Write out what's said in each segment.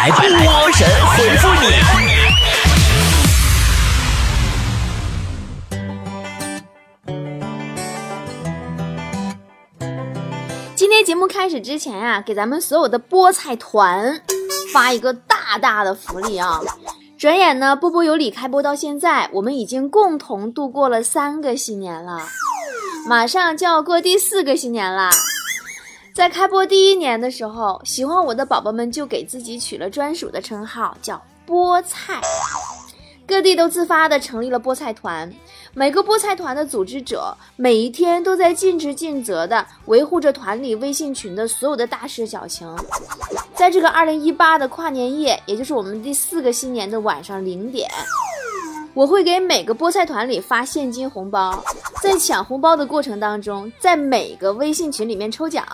来，波神回复你。今天节目开始之前呀、给咱们所有的菠菜团发一个大大的福利啊！转眼呢，波波有理开播到现在，我们已经共同度过了三个新年了，马上就要过第四个新年啦。在开播第一年的时候，喜欢我的宝宝们就给自己取了专属的称号，叫菠菜。各地都自发地成立了菠菜团，每个菠菜团的组织者每一天都在尽职尽责地维护着团里微信群的所有的大事小情。在这个二零一八的跨年夜，也就是我们第四个新年的晚上零点，我会给每个菠菜团里发现金红包。在抢红包的过程当中，在每个微信群里面抽奖，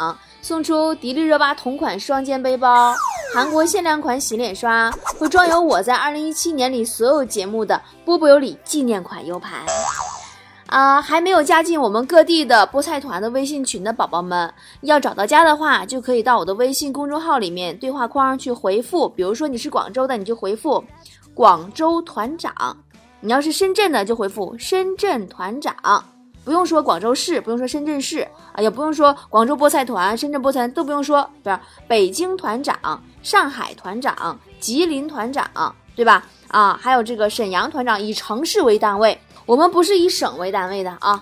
送出迪丽热巴同款双肩背包、韩国限量款洗脸刷和装有我在二零一七年里所有节目的波波有理纪念款 U 盘。啊、还没有加进我们各地的菠菜团的微信群的宝宝们，要找到家的话，就可以到我的微信公众号里面对话框去回复。比如说你是广州的，你就回复广州团长；你要是深圳的，就回复深圳团长。不用说广州市，不用说深圳市啊，也不用说广州菠菜团、深圳菠菜都不用说，不是北京团长、上海团长、吉林团长，对吧？啊，还有这个沈阳团长，以城市为单位，我们不是以省为单位的啊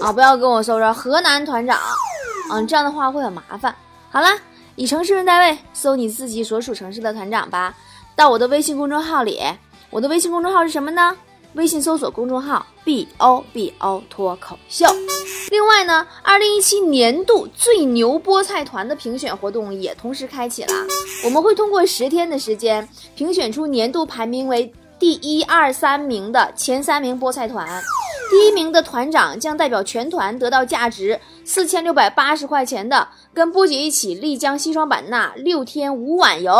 啊！不要跟我搜着河南团长，嗯、这样的话会很麻烦。好啦，以城市为单位，搜你自己所属城市的团长吧。到我的微信公众号里，我的微信公众号是什么呢？微信搜索公众号 “b o b o” 脱口秀。另外呢，二零一七年度最牛菠菜团的评选活动也同时开启了。我们会通过十天的时间，评选出年度排名为第一、二、三名的前三名菠菜团。第一名的团长将代表全团得到价值四千六百八十块钱的跟波姐一起丽江西双版纳六天五晚游。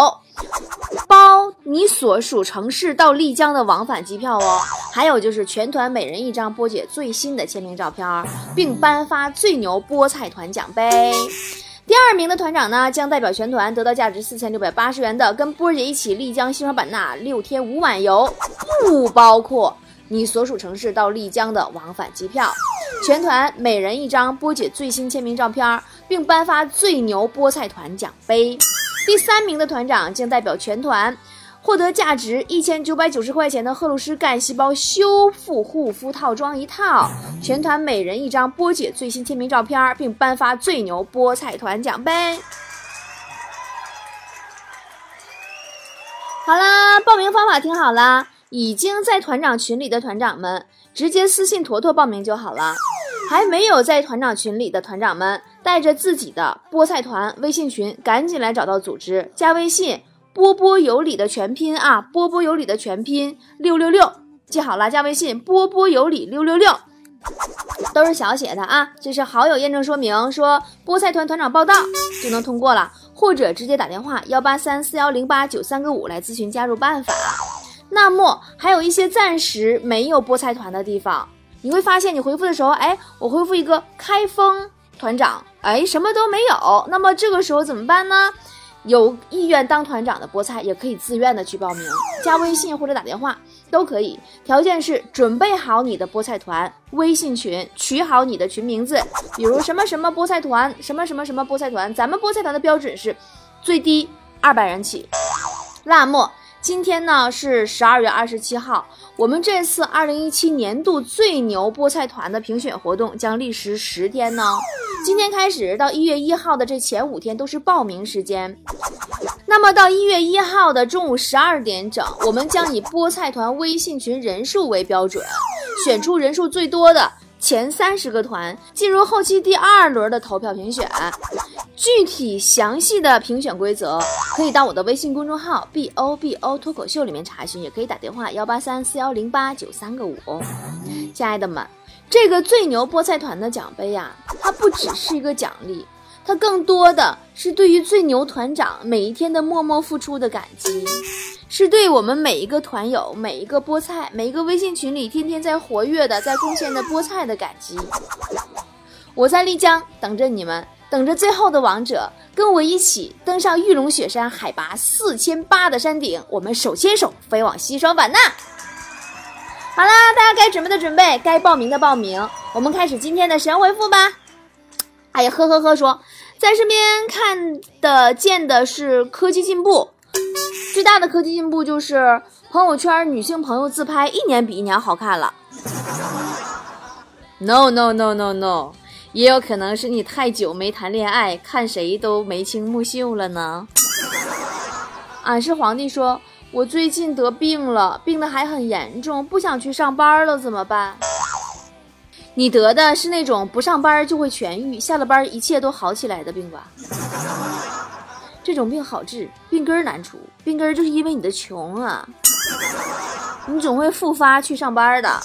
包你所属城市到丽江的往返机票哦，还有就是全团每人一张波姐最新的签名照片，并颁发最牛菠菜团奖杯。第二名的团长呢，将代表全团得到价值四千六百八十元的跟波姐一起丽江西双版纳六天五晚游，不包括你所属城市到丽江的往返机票。全团每人一张波姐最新签名照片，并颁发最牛菠菜团奖杯。第三名的团长将代表全团获得价值一千九百九十块钱的赫鲁诗干细胞修复护肤套装一套，全团每人一张波姐最新签名照片，并颁发最牛菠菜团奖杯。好啦，报名方法听好啦，已经在团长群里的团长们直接私信坨坨报名就好了。还没有在团长群里的团长们，带着自己的菠菜团微信群，赶紧来找到组织，加微信“波波有理”的全拼啊，波波有理的全拼六六六，记好了，加微信“波波有理六六六”，都是小写的啊。这是好友验证说明，说菠菜团团长报到就能通过了，或者直接打电话幺八三四幺零八九三个五来咨询加入办法。那么还有一些暂时没有菠菜团的地方。你会发现，你回复的时候，哎，我回复一个开封团长，哎，什么都没有。那么这个时候怎么办呢？有意愿当团长的菠菜也可以自愿的去报名，加微信或者打电话都可以。条件是准备好你的菠菜团微信群，取好你的群名字，比如什么什么菠菜团，什么什么什么菠菜团。咱们菠菜团的标准是最低二百人起。那么今天呢是十二月二十七号。我们这次二零一七年度最牛菠菜团的评选活动将历时十天呢。今天开始到一月一号的这前五天都是报名时间。那么到一月一号的中午十二点整，我们将以菠菜团微信群人数为标准，选出人数最多的前三十个团，进入后期第二轮的投票评选。具体详细的评选规则，可以到我的微信公众号 b o b o 脱口秀里面查询，也可以打电话幺八三四幺零八九三个五。亲爱的们，这个最牛菠菜团的奖杯呀、它不只是一个奖励，它更多的是对于最牛团长每一天的默默付出的感激，是对我们每一个团友、每一个菠菜、每一个微信群里天天在活跃的、在贡献的菠菜的感激。我在丽江等着你们。等着最后的王者跟我一起登上玉龙雪山，海拔四千八的山顶，我们手牵手飞往西双版纳。好啦，大家该准备的准备，该报名的报名，我们开始今天的神回复吧。哎呀，呵呵呵，说在身边看的见的是科技进步，最大的科技进步就是朋友圈女性朋友自拍一年比一年好看了。No no no no no，也有可能是你太久没谈恋爱，看谁都眉清目秀了呢。俺是皇帝说，我最近得病了，病得还很严重，不想去上班了，怎么办？你得的是那种不上班就会痊愈，下了班一切都好起来的病吧？这种病好治，病根难除，病根就是因为你的穷啊！你总会复发去上班的。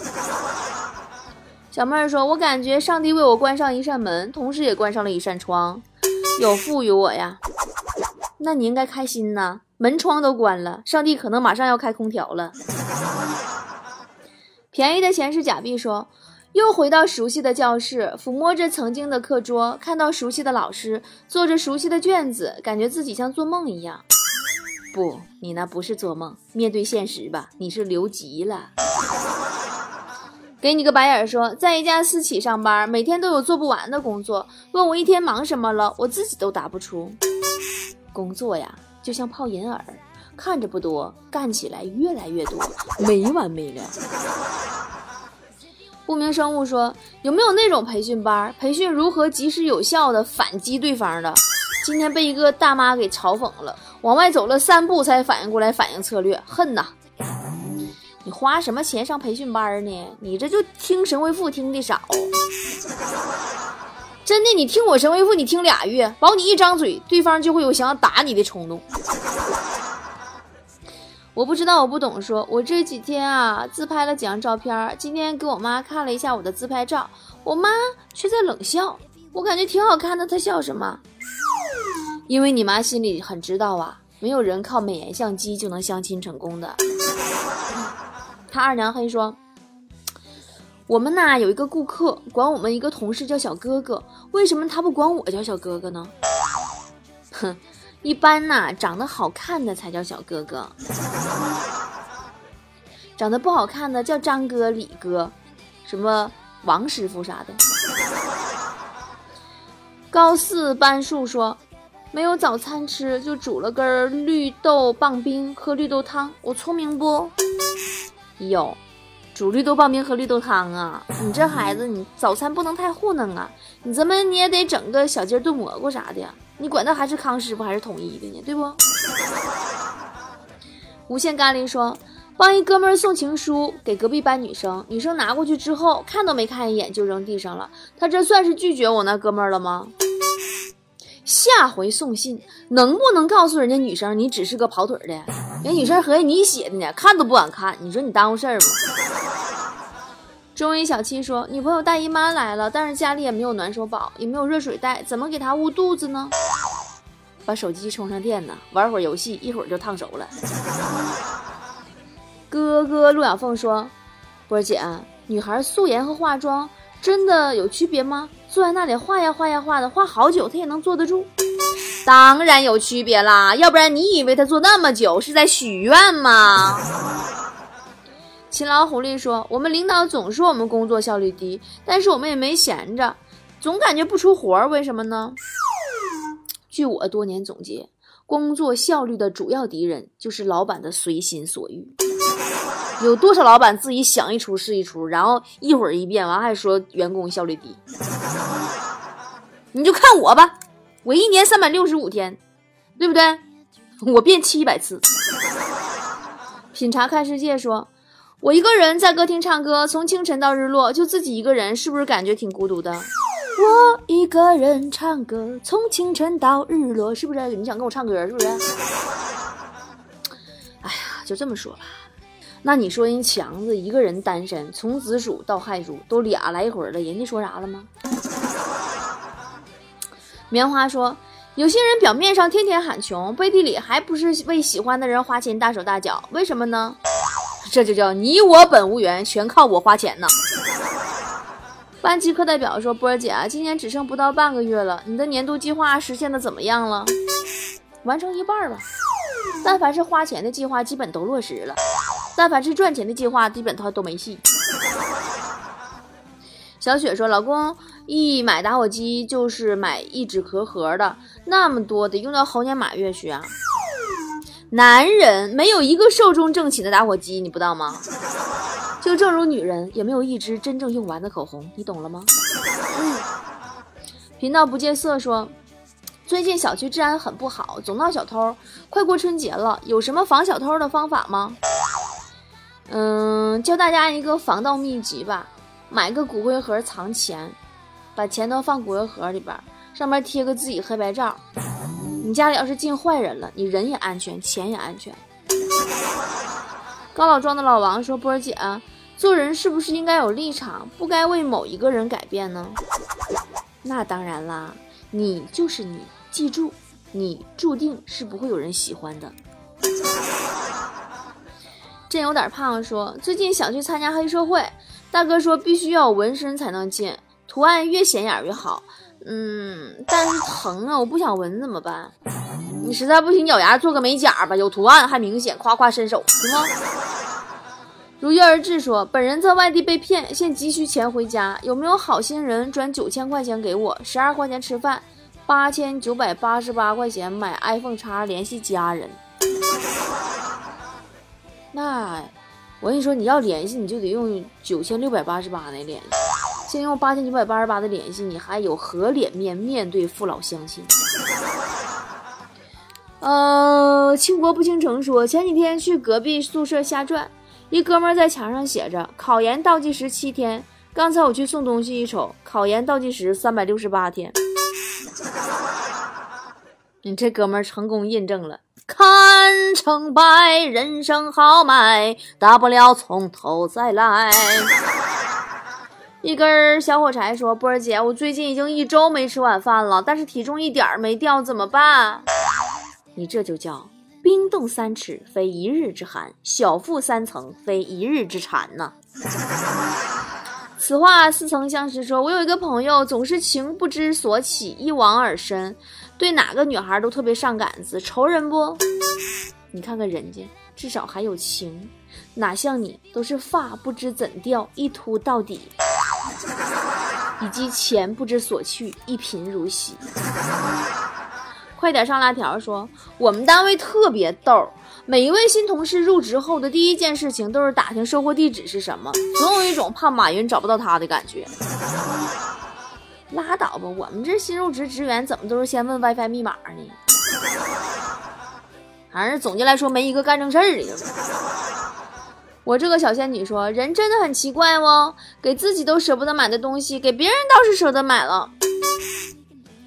小妹儿说：“我感觉上帝为我关上一扇门，同时也关上了一扇窗，有赋予我呀。那你应该开心呐，门窗都关了，上帝可能马上要开空调了。”便宜的钱是假币说。又回到熟悉的教室，抚摸着曾经的课桌，看到熟悉的老师，做着熟悉的卷子，感觉自己像做梦一样。不，你那不是做梦，面对现实吧，你是留级了。给你个白眼说，在一家私企上班，每天都有做不完的工作，问我一天忙什么了，我自己都答不出。工作呀，就像泡银耳，看着不多，干起来越来越多，没完没了。不明生物说：“有没有那种培训班，培训如何及时有效的反击对方的？今天被一个大妈给嘲讽了，往外走了三步才反应过来反应策略，恨呐！你花什么钱上培训班呢？你这就听神回复听的少，真的，你听我神回复，你听俩月，保你一张嘴，对方就会有想要打你的冲动。”我不知道，我不懂。说，我这几天啊，自拍了几张照片，今天给我妈看了一下我的自拍照，我妈却在冷笑。我感觉挺好看的，她笑什么？因为你妈心里很知道啊，没有人靠美颜相机就能相亲成功的。他二娘黑说，我们呐有一个顾客管我们一个同事叫小哥哥，为什么他不管我叫小哥哥呢？哼。一般呐，长得好看的才叫小哥哥，长得不好看的叫张哥、李哥，什么王师傅啥的。高四班树说，没有早餐吃，就煮了根绿豆棒冰喝绿豆汤。我聪明不？有，煮绿豆棒冰喝绿豆汤啊！你这孩子，你早餐不能太糊弄啊！你怎么你也得整个小鸡炖蘑菇啥的呀？你管他还是康师傅还是统一的呢，对不？无限咖喱说，帮一哥们儿送情书给隔壁班女生，女生拿过去之后看都没看一眼就扔地上了，他这算是拒绝我那哥们儿了吗？下回送信能不能告诉人家女生你只是个跑腿的？人女生合计你写的呢，看都不敢看，你说你耽误事儿不？中医小七说：“女朋友大姨妈来了，但是家里也没有暖手宝，也没有热水袋，怎么给她捂肚子呢？把手机充上电呢，玩会儿游戏，一会儿就烫熟了。”哥哥陆小凤说：“波儿姐，女孩素颜和化妆真的有区别吗？坐在那里画呀画呀画的，画好久他也能坐得住？当然有区别啦，要不然你以为他坐那么久是在许愿吗？”勤劳狐狸说：“我们领导总说我们工作效率低，但是我们也没闲着，总感觉不出活儿，为什么呢？”据我多年总结，工作效率的主要敌人就是老板的随心所欲。有多少老板自己想一出是一出，然后一会儿一变，完还说员工效率低？你就看我吧，我一年三百六十五天，对不对？我变七百次。品茶看世界说。我一个人在歌厅唱歌，从清晨到日落，就自己一个人，是不是感觉挺孤独的？我一个人唱歌，从清晨到日落，是不是？你想跟我唱歌，是不是？哎呀，就这么说吧。那你说人强子一个人单身，从子鼠到亥鼠都俩来回了，人家说啥了吗？棉花说，有些人表面上天天喊穷，背地里还不是为喜欢的人花钱大手大脚，为什么呢？这就叫你我本无缘，全靠我花钱呢。班级课代表说：“波儿姐啊，今年只剩不到半个月了，你的年度计划实现的怎么样了？完成一半吧。但凡是花钱的计划，基本都落实了；但凡是赚钱的计划，基本他都没戏。”小雪说：“老公一买打火机就是买一纸壳盒的，那么多得用到猴年马月去啊。男人没有一个寿终正寝的打火机，你不知道吗？”就正如女人也没有一支真正用完的口红，你懂了吗？嗯频道不见色说，最近小区治安很不好，总闹小偷。快过春节了，有什么防小偷的方法吗？嗯，教大家一个防盗秘籍吧：买个骨灰盒藏钱，把钱都放骨灰盒里边，上面贴个自己黑白照。你家里要是进坏人了，你人也安全，钱也安全。高老庄的老王说：“波儿姐。”做人是不是应该有立场，不该为某一个人改变呢？那当然啦，你就是你，记住，你注定是不会有人喜欢的。真有点胖说，最近想去参加黑社会，大哥说必须要有纹身才能进，图案越显眼越好。嗯，但是疼啊，我不想纹怎么办？你实在不行，咬牙做个美甲吧，有图案还明显，夸夸伸手，行吗？如约而至说：“本人在外地被骗，现急需钱回家，有没有好心人转九千块钱给我？十二块钱吃饭，八千九百八十八块钱买 iPhone 叉，联系家人。那我跟你说，你要联系，你就得用九千六百八十八的联系。先用八千九百八十八的联系，你还有何脸面面对父老乡亲？” 呃，倾国不倾城说：“前几天去隔壁宿舍瞎转。”一哥们在墙上写着：“考研倒计时七天。”刚才我去送东西，一瞅，考研倒计时三百六十八天。你这哥们成功印证了：看成败，人生豪迈，大不了从头再来。一根小火柴说：“波儿姐，我最近已经一周没吃晚饭了，但是体重一点儿没掉，怎么办？”你这就叫。冰冻三尺，非一日之寒；小腹三层，非一日之馋呐。此话似曾相识。说，我有一个朋友，总是情不知所起，一往而深，对哪个女孩都特别上杆子，仇人不？你看看人家，至少还有情，哪像你，都是发不知怎掉，一秃到底，以及钱不知所去，一贫如洗。快点上辣条！说我们单位特别逗，每一位新同事入职后的第一件事情都是打听收货地址是什么，总有一种怕马云找不到他的感觉。拉倒吧，我们这新入职职员怎么都是先问 WiFi 密码呢？反正总结来说，没一个干正事儿的。我这个小仙女说，人真的很奇怪哦，给自己都舍不得买的东西，给别人倒是舍得买了，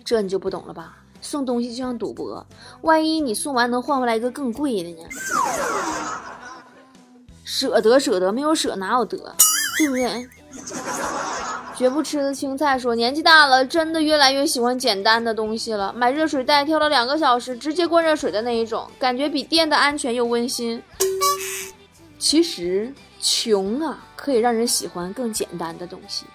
这你就不懂了吧？送东西就像赌博，万一你送完能换回来一个更贵的呢？舍得舍得，没有舍哪有得，对不对？绝不吃的青菜说，年纪大了，真的越来越喜欢简单的东西了。买热水袋挑了两个小时，直接灌热水的那一种，感觉比电的安全又温馨。其实穷啊，可以让人喜欢更简单的东西。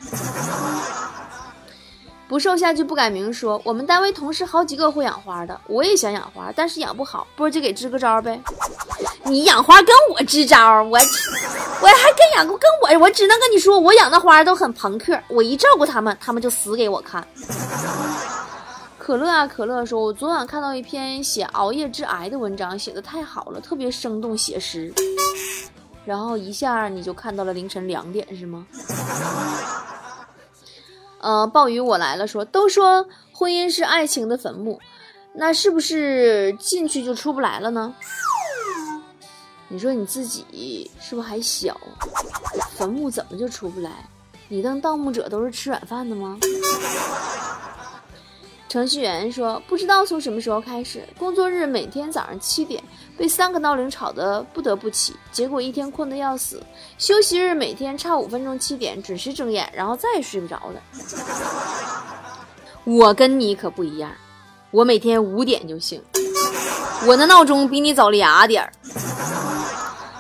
不瘦下去不改名说，我们单位同事好几个会养花的，我也想养花，但是养不好，波就给支个招呗。你养花跟我支招，我我还跟养过跟我，我只能跟你说，我养的花都很朋克，我一照顾他们，他们就死给我看。可乐啊可乐说，我昨晚看到一篇写熬夜致癌的文章，写的太好了，特别生动写实，然后一下你就看到了凌晨两点是吗？呃，暴雨我来了，说都说婚姻是爱情的坟墓，那是不是进去就出不来了呢？你说你自己是不是还小？坟墓怎么就出不来？你当盗墓者都是吃软饭的吗？程序员说：“不知道从什么时候开始，工作日每天早上七点被三个闹铃吵得不得不起，结果一天困得要死。休息日每天差五分钟七点准时睁眼，然后再也睡不着了。我跟你可不一样，我每天五点就醒，我的闹钟比你早俩点儿。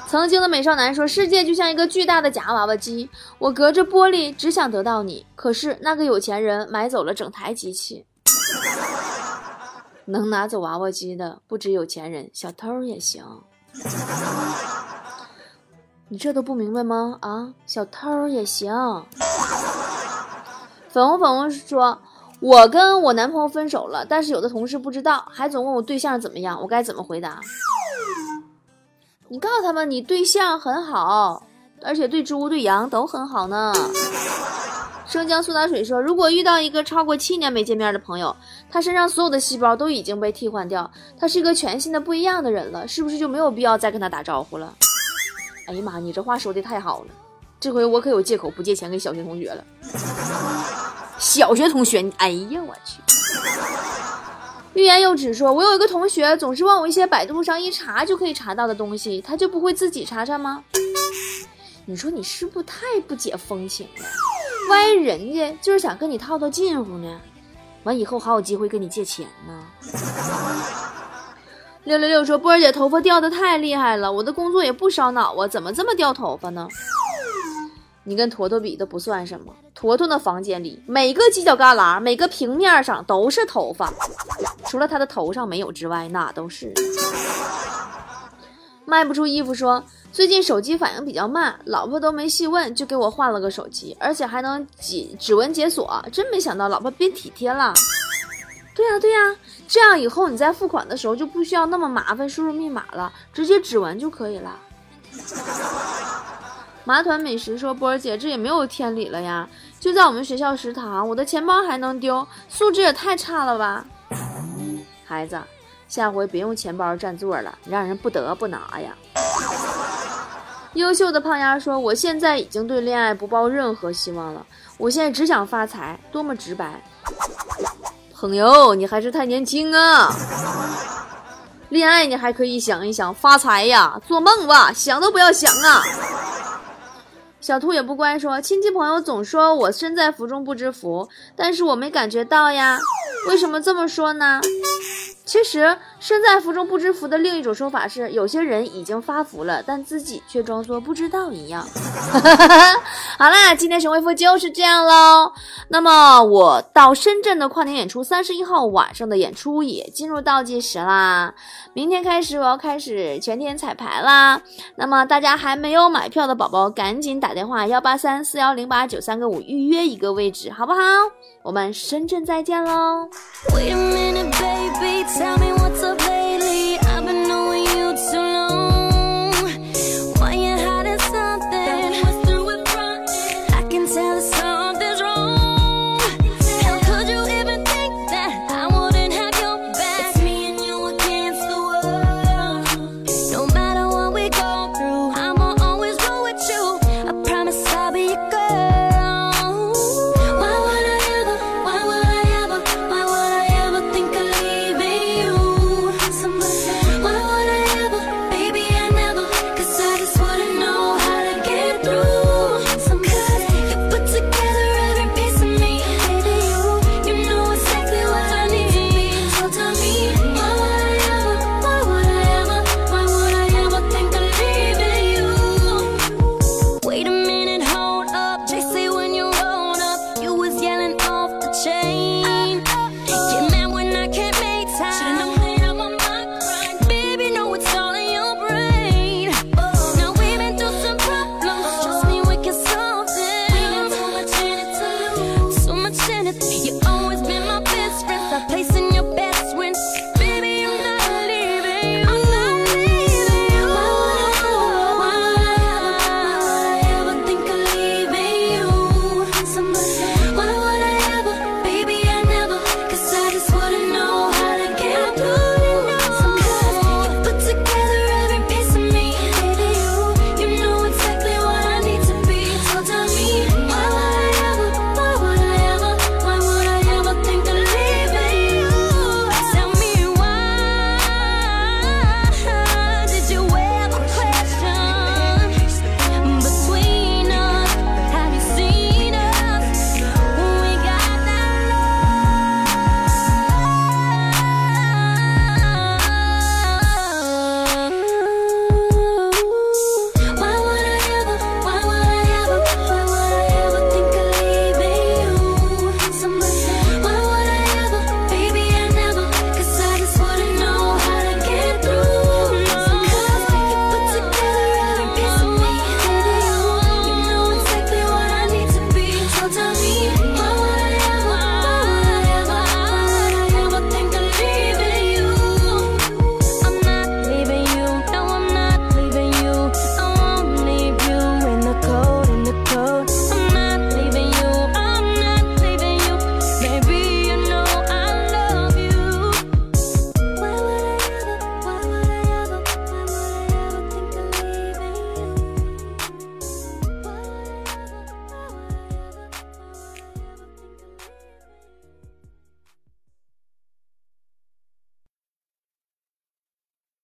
曾经的美少男说：“世界就像一个巨大的假娃娃机，我隔着玻璃只想得到你。可是那个有钱人买走了整台机器。能拿走娃娃机的不止有钱人，小偷也行。你这都不明白吗？啊，小偷也行。”粉红粉红说：“我跟我男朋友分手了，但是有的同事不知道，还总问我对象怎么样，我该怎么回答？”你告诉他们，你对象很好，而且对猪对羊都很好呢。生姜苏打水说，如果遇到一个超过七年没见面的朋友，他身上所有的细胞都已经被替换掉，他是一个全新的不一样的人了，是不是就没有必要再跟他打招呼了？哎呀妈，你这话说的太好了，这回我可有借口不借钱给小学同学了。小学同学，哎呀我去。欲言又止，说：“我有一个同学，总是问我一些百度上一查就可以查到的东西，他就不会自己查查吗？你说你是不是太不解风情了？万一人家就是想跟你套套近乎呢？完以后还有机会跟你借钱呢？”六六六说：“波儿姐头发掉的太厉害了，我的工作也不烧脑啊，怎么这么掉头发呢？”你跟坨坨比都不算什么，坨坨的房间里每个犄角旮旯、每个平面上都是头发，除了他的头上没有之外，哪都是。卖不出衣服说，最近手机反应比较慢，老婆都没细问就给我换了个手机，而且还能解指纹解锁，真没想到老婆变体贴了。对呀对呀，这样以后你在付款的时候就不需要那么麻烦输入密码了，直接指纹就可以了。麻团美食说：“波儿姐，这也没有天理了呀！就在我们学校食堂，我的钱包还能丢，素质也太差了吧！孩子，下回别用钱包占座了，让人不得不拿呀。”优秀的胖丫说：“我现在已经对恋爱不抱任何希望了，我现在只想发财，多么直白！朋友，你还是太年轻啊！恋爱你还可以想一想，发财呀，做梦吧，想都不要想啊！”小兔也不乖，说亲戚朋友总说我身在福中不知福，但是我没感觉到呀，为什么这么说呢？其实身在福中不知福的另一种说法是，有些人已经发福了，但自己却装作不知道一样。好啦，今天神回复就是这样喽。那么我到深圳的跨年演出，三十一号晚上的演出也进入倒计时啦。明天开始我要开始全天彩排啦。那么大家还没有买票的宝宝，赶紧打电话幺八三四幺零八九三个五预约一个位置，好不好？我们深圳再见喽。Wait a minute, baby, tell me what's up, baby.